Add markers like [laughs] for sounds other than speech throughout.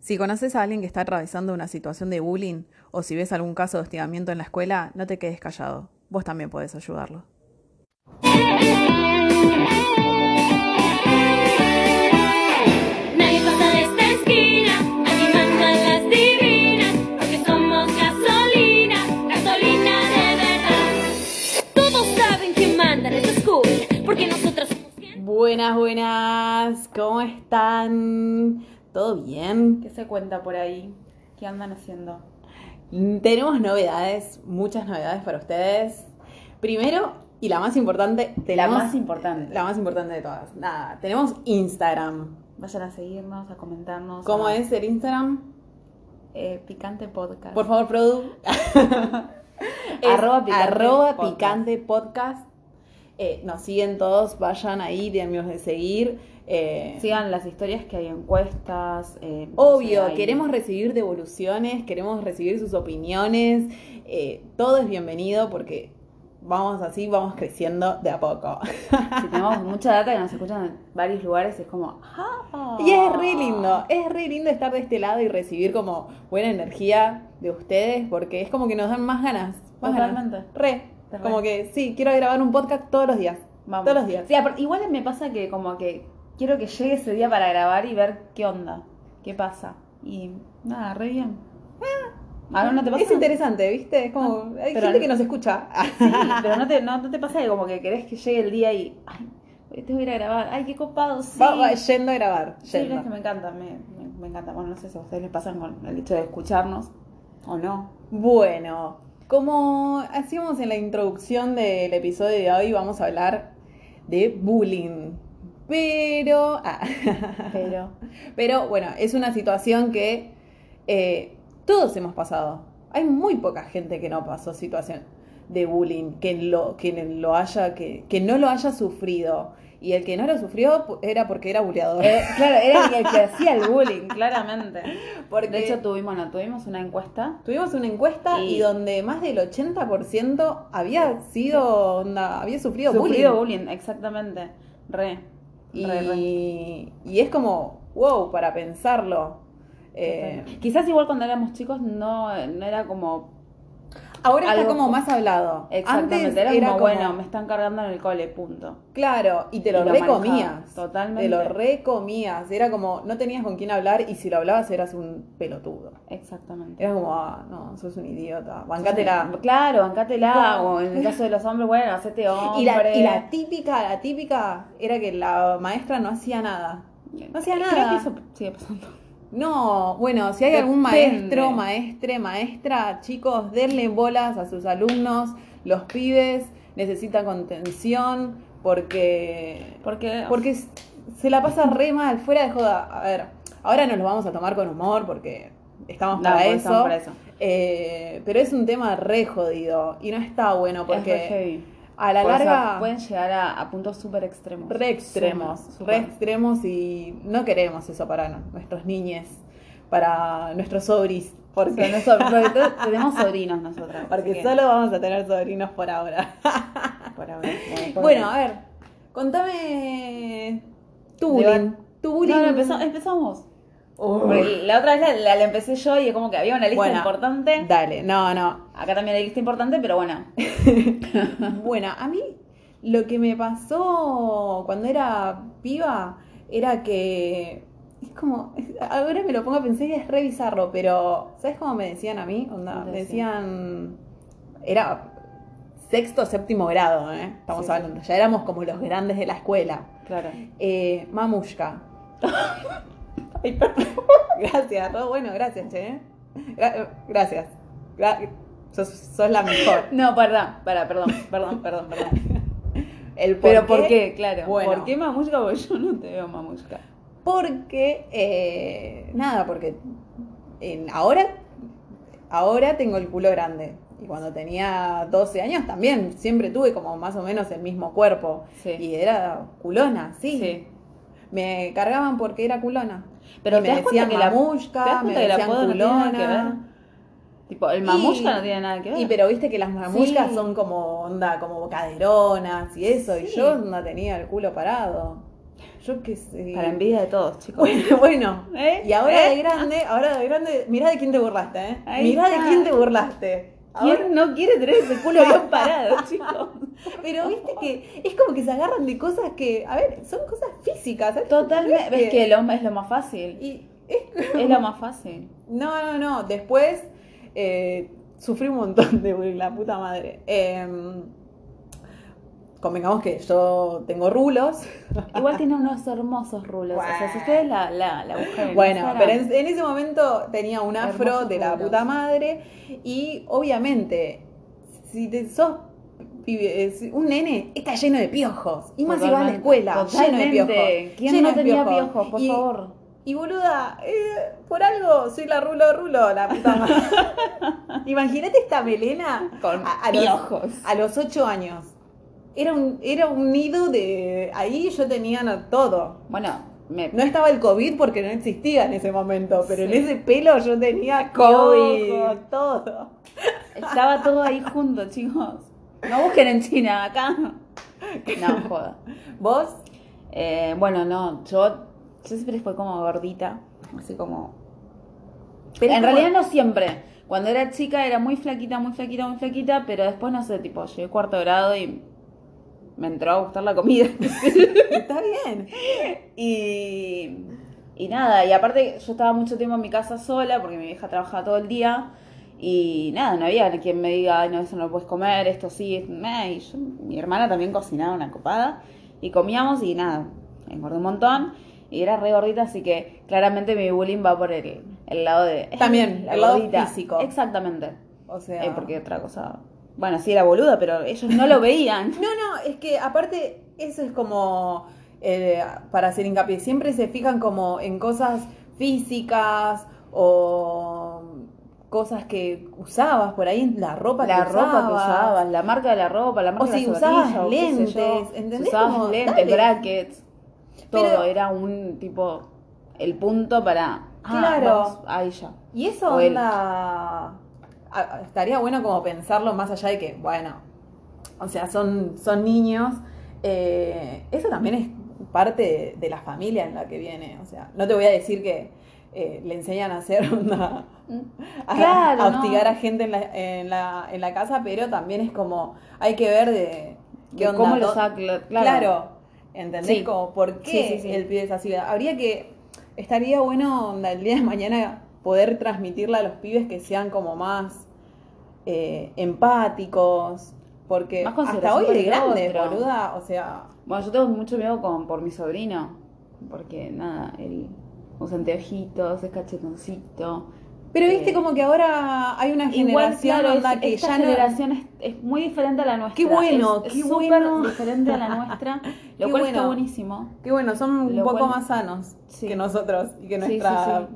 Si conoces a alguien que está atravesando una situación de bullying o si ves algún caso de hostigamiento en la escuela, no te quedes callado. Vos también podés ayudarlo. Buenas, buenas. ¿Cómo están? ¿Todo bien? ¿Qué se cuenta por ahí? ¿Qué andan haciendo? Tenemos novedades, muchas novedades para ustedes. Primero, y la más importante, La tenemos más importante. la más importante de todas. Nada, tenemos Instagram. Vayan a seguirnos, a comentarnos. ¿Cómo a- es el Instagram? Eh, Picante Podcast. Por favor, Produ. [laughs] Arroba Picante arroba Podcast. Picante Podcast. Eh, nos siguen todos, vayan ahí, denme de seguir. Eh, Sigan las historias que hay encuestas. eh, Obvio, hay- queremos recibir devoluciones, queremos recibir sus opiniones. eh, todo es bienvenido porque vamos así, vamos creciendo de a poco. Si tenemos [laughs] mucha data que nos escuchan en varios lugares, es como. ¡ah! Y es re lindo, es re lindo estar de este lado y recibir como buena energía de ustedes porque es como que nos dan más ganas. Más Totalmente. ganas. Re. Como que sí, quiero grabar un podcast todos los días. Vamos. Todos los días. Sí, igual me pasa que como que quiero que llegue ese día para grabar y ver qué onda, qué pasa. Y nada, re bien. A ver, ¿no te pasa? Es interesante, ¿viste? Es como, hay pero gente que nos escucha. Sí, [laughs] pero no te, no, te pasa que como que querés que llegue el día y. Ay, hoy tengo que ir a grabar. Ay, qué copado, sí. Va, va yendo a grabar. Sí, es que me encanta, me, me, me encanta. Bueno, no sé si a ustedes les pasan con el hecho de escucharnos o no. Bueno, como hacíamos en la introducción del episodio de hoy, vamos a hablar de bullying. Pero, ah, Pero. [laughs] pero bueno, es una situación que eh, todos hemos pasado. Hay muy poca gente que no pasó situación de bullying, que lo, que lo haya, que, que no lo haya sufrido. Y el que no lo sufrió era porque era bulleador. Eh, claro, era el que hacía el bullying, [laughs] claramente. Porque De hecho, tuvimos, no, tuvimos una encuesta. Tuvimos una encuesta y, Y- donde más del 80% había sido, onda, había sufrido, Sufrido bullying. bullying, exactamente. Re. Y, re, re. y es como, wow, para pensarlo. Eh, Quizás igual cuando éramos chicos no, no era como ahora está como más hablado. exactamente, Antes era, era como, como, bueno, me están cargando en el cole, punto. Claro, y te lo, Y lo recomías. totalmente. Te lo recomías. Era como, no tenías con quién hablar y si lo hablabas eras un pelotudo. Exactamente. Era como, ah, no, sos un idiota. Bancátela. Claro, bancátela, No. o en el caso de los hombres, bueno, hacete hombre. [laughs] Y la, y la típica, la típica era que la maestra no hacía nada. No hacía Creo nada. que eso sigue pasando. No, bueno, si hay algún maestro, maestre, maestra, chicos, denle bolas a sus alumnos. Los pibes necesitan contención porque Porque, porque se la pasa re mal, fuera de joda. A ver, ahora nos lo vamos a tomar con humor porque estamos No, para, eso, estamos para eso. Eh, pero es un tema re jodido y no está bueno porque. A la eso larga pueden llegar a, a puntos súper extremos. re extremos, re extremos y no queremos eso para no- nuestros niñes, para nuestros sobris, porque, Porque nosotros- porque to- tenemos sobrinos nosotras. [laughs] porque que, solo vamos a tener sobrinos por ahora. [laughs] por ahora, [laughs] bueno, por bueno, ahora. a ver, contame tu bullying, tu bullying. No, no, empezamos. Porque la otra vez la, la- la empecé yo y es como que había una lista Bueno, importante. Dale, no, no. Acá también hay lista importante, pero bueno. [laughs] Bueno, a mí lo que me pasó cuando era piba era que es como, ahora me lo pongo a pensar y es re bizarro, pero ¿sabes cómo me decían a mí? Onda, ¿Cómo te me decían, era sexto, séptimo grado, ¿eh? Estamos sí. hablando, ya éramos como los grandes de la escuela. Claro. Eh, mamushka. [laughs] Ay, perdón. [laughs] Gracias, no, bueno, gracias, che. Gra- gracias. Gra- sos, sos la mejor. No, perdón, para, perdón, perdón, perdón, perdón. [laughs] El Pero ¿por qué? Claro. Bueno. ¿Por qué mamushka? Porque yo no te veo mamushka. Porque, eh, nada, porque en- ahora, ahora tengo el culo grande. Y cuando tenía 12 años también, siempre tuve como más o menos el mismo cuerpo. Sí. Y era culona, sí. Sí. Me cargaban porque era culona. Pero Y te me cuenta decían que la ¿te das me cuenta que el decían no tiene nada que ver? Tipo, el mamushka Y- no tiene nada que ver. Y pero viste que las mamushkas Sí. son como onda, como caderonas y eso, y yo no tenía el culo parado. Yo qué sé. Para envidia de todos, chicos. [laughs] Bueno, bueno. ¿Eh? Y ahora ¿Eh? de grande, ahora de grande, mirá de quién te burlaste, ¿eh? Ahí mirá está. de quién te burlaste. Ahora- ¿Quién no quiere tener ese culo bien [laughs] parado, chicos? Pero viste que es como que se agarran de cosas que, a ver, son cosas físicas. ¿sabes? Totalmente. No es Es que lo, es lo más fácil. Y es- Es lo más fácil. No, no, no. Después eh, sufrí un montón de bullying, la puta madre. Eh, convengamos que yo tengo rulos. [laughs] Igual tiene unos hermosos rulos. O sea, si ustedes la, la, la buscan en Bueno, Instagram, pero en, en ese momento tenía un afro de la rulos. puta madre. Y obviamente, si te sos un nene, está lleno de piojos. Y más si vas a la escuela, lleno de piojos. ¿Quién lleno no tenía piojos, por Y- favor? Y boluda, eh, por algo soy la rulo rulo, la puta madre. [laughs] Imagínate esta melena Con piojos. a los ocho años. Era un, era un nido de. Ahí yo tenía todo. Bueno, me, No estaba el COVID porque no existía en ese momento, pero Sí. en ese pelo yo tenía [laughs] COVID. todo. estaba todo ahí junto, chicos. No busquen en China, acá. [laughs] No, joda. ¿Vos? Eh, bueno, no, yo, yo siempre fui como gordita, así como... Pero en como- realidad no siempre. Cuando era chica era muy flaquita, muy flaquita, muy flaquita, pero después no sé, tipo, llegué cuarto grado y me entró a gustar la comida. [laughs] Está bien. y, y nada, y aparte yo estaba mucho tiempo en mi casa sola porque mi vieja trabajaba todo el día y nada, no había quien me diga, "Ay, no, eso no lo puedes comer, esto sí, esto, nah", y yo- mi hermana también cocinaba una copada y comíamos y nada, engordé un montón y era re gordita, así que claramente mi bullying va por el, el lado de... También, [laughs] la el lado físico. Exactamente. O sea. Eh, porque otra cosa... Bueno, sí era boluda, pero ellos no lo [laughs] veían. No, no, es que aparte eso es como, eh, para hacer hincapié, siempre se fijan como en cosas físicas o cosas que usabas por ahí, la ropa la que ropa que usabas. usabas, la marca de la ropa, la marca O de si la usabas lentes, ¿entendés? Usabas Como, lentes, dale. brackets, todo Pero- era un tipo, el punto para... ah, Claro. ahí ya. Y eso onda, estaría bueno como pensarlo más allá de que, bueno, o sea, son, son niños, eh, eso también es parte de, de la familia en la que viene, o sea, no te voy a decir que eh, le enseñan a hacer onda, a, Claro, a no. hostigar a gente en la, en, la, en la casa, pero también es como, hay que ver de qué De onda. ¿Cómo lo saca? Claro. Claro, ¿entendés? Sí. Como, ¿por qué Sí, el pibe es así? Habría que, estaría bueno el día de mañana poder transmitirle a los pibes que sean como más eh, empáticos, porque Más hasta hoy de el grande, otro. boluda, o sea, Bueno, yo tengo mucho miedo con, por mi sobrino, porque nada, él usa anteojitos, es cachetoncito. pero viste Eh, como que ahora hay una Igual, generación claro, onda, es- que esta ya no... generación es, es muy diferente a la nuestra. Qué bueno, es, qué bueno. diferente a la nuestra, [laughs] lo Qué cual está bueno. buenísimo. Que bueno, son un Lo poco cual- más sanos Sí. que nosotros y que Sí, sí, nuestra,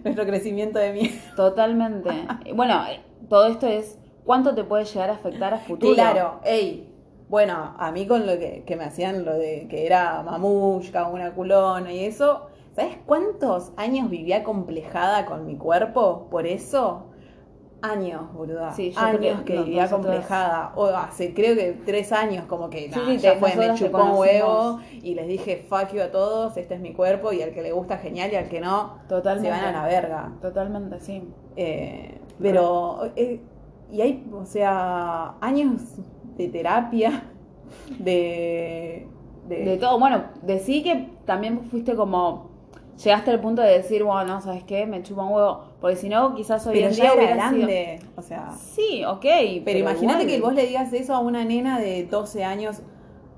[laughs] nuestro crecimiento de mierda. Totalmente. [laughs] Bueno, todo esto es cuánto te puede llegar a afectar a futuro. Claro, ey. Bueno, a mí con lo que, que me hacían lo de que era mamushka, una culona y eso, ¿sabes cuántos años vivía complejada con mi cuerpo por eso? Años, boluda. Sí, yo años creo- que no, vivía nosotras- complejada. O hace creo que tres años como que Sí, sí, ya fue, me chupó un huevo y les dije fuck you a todos, este es mi cuerpo y al que le gusta genial y al que no, Totalmente. se van a la verga. Totalmente, sí. Eh, pero, eh, y hay, o sea, años de terapia, [laughs] de... de- De todo, bueno, decí que también fuiste como, llegaste al punto de decir, bueno, ¿sabes qué? Me chupa un huevo, porque si no, quizás hoy pero en día era grande, o sea... Sí, ok. Pero, imagínate que vos le digas eso a una nena de 12 años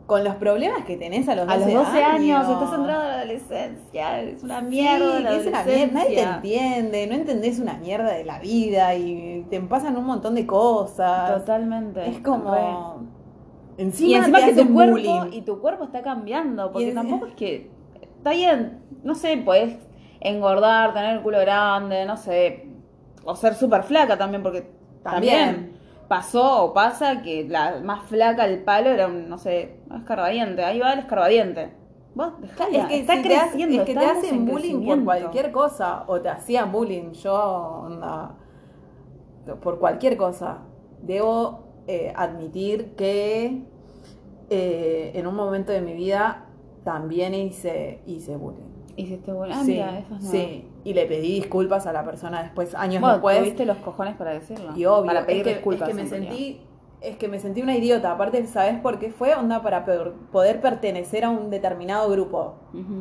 con los problemas que tenés a los 12 A los 12 años, años. estás entrando a la adolescencia, es una Sí, mierda la que es una mierda, nadie te entiende, no entendés una mierda de la vida y te pasan un montón de cosas. Totalmente. Es como... Re. Encima, y encima te que tu cuerpo bullying. y tu cuerpo está cambiando, porque tampoco es que está bien, no sé, podés engordar, tener el culo grande, no sé, o ser súper flaca también, porque También. también, pasó o pasa que la más flaca del palo era un, no sé, un escarbadiente, ahí va el escarbadiente. Vos, dejala, Es que, está si te ha- creciendo, es que te hacen en bullying por cualquier cosa, o te hacían bullying, yo, onda, por cualquier cosa. Debo eh, admitir que eh, en un momento de mi vida también hice, hice bullying. Hiciste bueno. Ah, sí, mira, eso es nuevo. sí. Y le pedí disculpas a la persona después, años Bueno, después. tuviste los cojones para decirlo. Y obvio, Para pedir es que, disculpas. es que me sentí, es que me sentí una idiota. Aparte, ¿sabes por qué fue? Onda para poder pertenecer a un determinado grupo.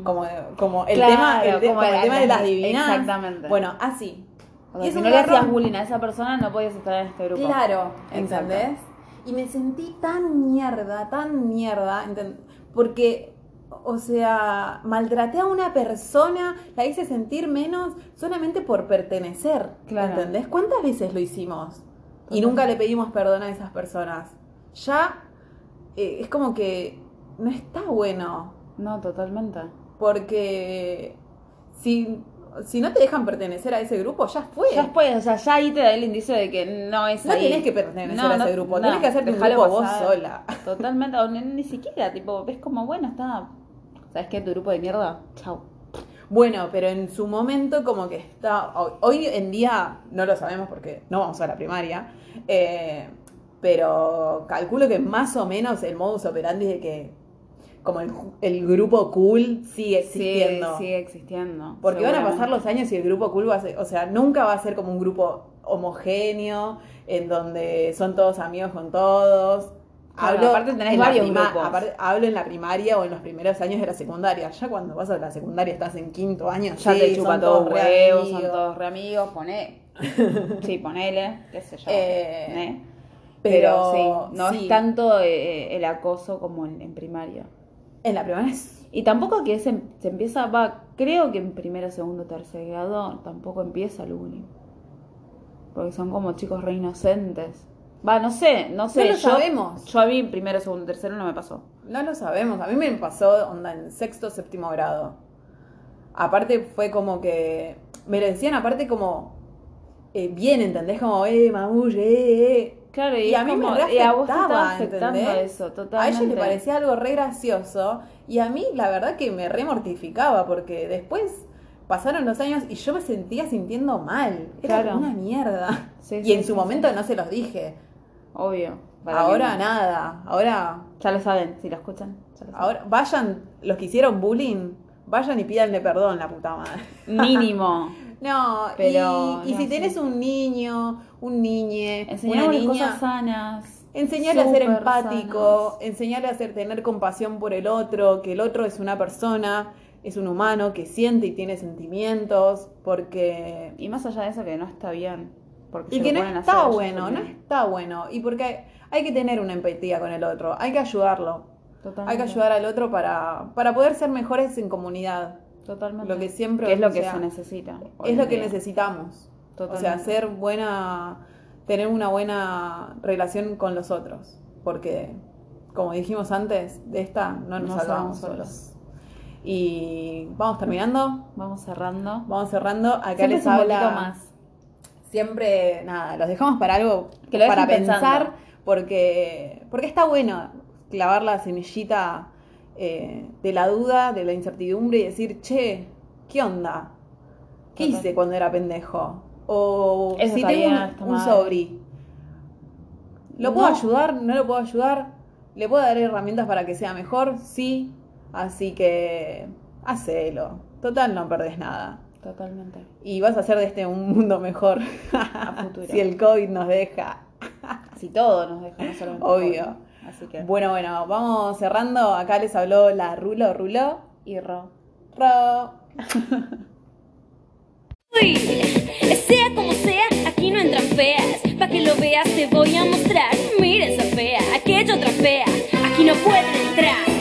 Como, como el Claro, tema, el, como tema de la- las divinadas. exactamente. Bueno, así. O sea, Y si no le hacías bullying a esa persona, no podías estar en este grupo. Claro, Exacto. ¿entendés? Y me sentí tan mierda, tan mierda, porque, o sea, maltraté a una persona, la hice sentir menos solamente por pertenecer, Claro. ¿entendés? ¿Cuántas veces lo hicimos? Y nunca le pedimos perdón a esas personas. Ya eh, es como que no está bueno, No, totalmente. porque si, si no te dejan pertenecer a ese grupo, ya fue. Ya después, o sea, ya ahí te da el indicio de que no es No ahí. tenés que pertenecer No, a ese no, grupo, no, tenés que hacerte un grupo vos sola. Totalmente, o ni, ni siquiera, tipo, ves como, bueno, está. ¿Sabes qué? Tu grupo de mierda, chau. Bueno, pero en su momento como que está... Hoy, en día no lo sabemos porque no vamos a la primaria, eh, pero calculo que más o menos el modus operandi de que como el, el grupo cool sigue existiendo. Sí, sigue existiendo. Porque van a pasar los años y el grupo cool va a ser, o sea, nunca va a ser como un grupo homogéneo, en donde son todos amigos con todos. Claro, aparte tenés varios aparte, hablo en la primaria o en los primeros años de la secundaria. Ya cuando vas a la secundaria estás en quinto año, Ya sí, te chupa todo todos re huevos, son todos re amigos, poné. [laughs] sí, ponele, qué sé yo. Eh, ¿eh? Pero, Pero, sí, no sí, es tanto eh, el acoso como en, en primaria. En la primaria es Y tampoco que se, se empieza, va, creo que en primero, segundo, tercer grado tampoco empieza el bullying. Porque son como chicos re inocentes. Va, no sé, no sé. No lo yo, sabemos. Yo a mí primero, segundo, tercero no me pasó. No lo sabemos. A mí me pasó onda en sexto, séptimo grado. Aparte fue como que me lo decían aparte como eh, bien, ¿entendés? Como, eh, mamulle, eh, eh. Claro, y, Y a mí me como, eh, a vos te afectaba, estaba afectando ¿entendés? eso, A totalmente. ella le parecía algo re gracioso y a mí la verdad que me re mortificaba porque después pasaron los años y yo me sentía sintiendo mal. Era Claro. una mierda. Sí, y sí, en su sí. momento no se los dije. Obvio. Ahora que- nada. Ahora, Ya lo saben, si lo escuchan. ya lo ahora vayan, los que hicieron bullying, vayan y pídanle perdón, la puta madre. [laughs] Mínimo. [laughs] No, Pero, y, y no, si sí. tenés un niño, un niñe, una Enseñarles niña, cosas sanas. enseñarle a ser empático, sanas. enseñarle a ser, tener compasión por el otro, que el otro es una persona, es un humano que siente y tiene sentimientos, porque... Y más allá de eso, que no está bien. Porque Y que no está bueno, no está bueno, y porque hay, hay que tener una empatía con el otro, hay que ayudarlo, Totalmente. hay que ayudar al otro para, para poder ser mejores en comunidad. Totalmente. Lo que siempre, Que es lo o que sea, se necesita. Es lo que día. necesitamos. O Totalmente. sea, ser buena, tener una buena relación con los otros. Porque, como dijimos antes, de esta no nos No salvamos solos. Y vamos terminando, Vamos cerrando. vamos cerrando. Acá Siempre les es un habla. poquito más. Siempre, nada, los dejamos para algo, Que lo para pensar, pensando. porque, porque está bueno clavar la semillita eh, de la duda, de la incertidumbre y decir, che, ¿qué onda? ¿Qué Total. hice cuando era pendejo? O Eso si tengo un, un sobri. ¿Lo puedo No. ayudar? ¿No lo puedo ayudar? ¿Le puedo dar herramientas para que sea mejor? Sí. Así que, hacelo. Total, no perdés nada. Totalmente. Y vas a hacer de este un mundo mejor. A futuro. [laughs] si el COVID nos deja. Si todo nos deja, no solamente Obvio. COVID. Así que. Bueno, bueno, vamos cerrando. Acá les habló la Rulo Rulo. Y Ro. Ro. [laughs] Uy, sea como sea, aquí no entran feas. Pa' que lo veas te voy a mostrar. Mira esa fea, aquella otra fea. Aquí no pueden entrar.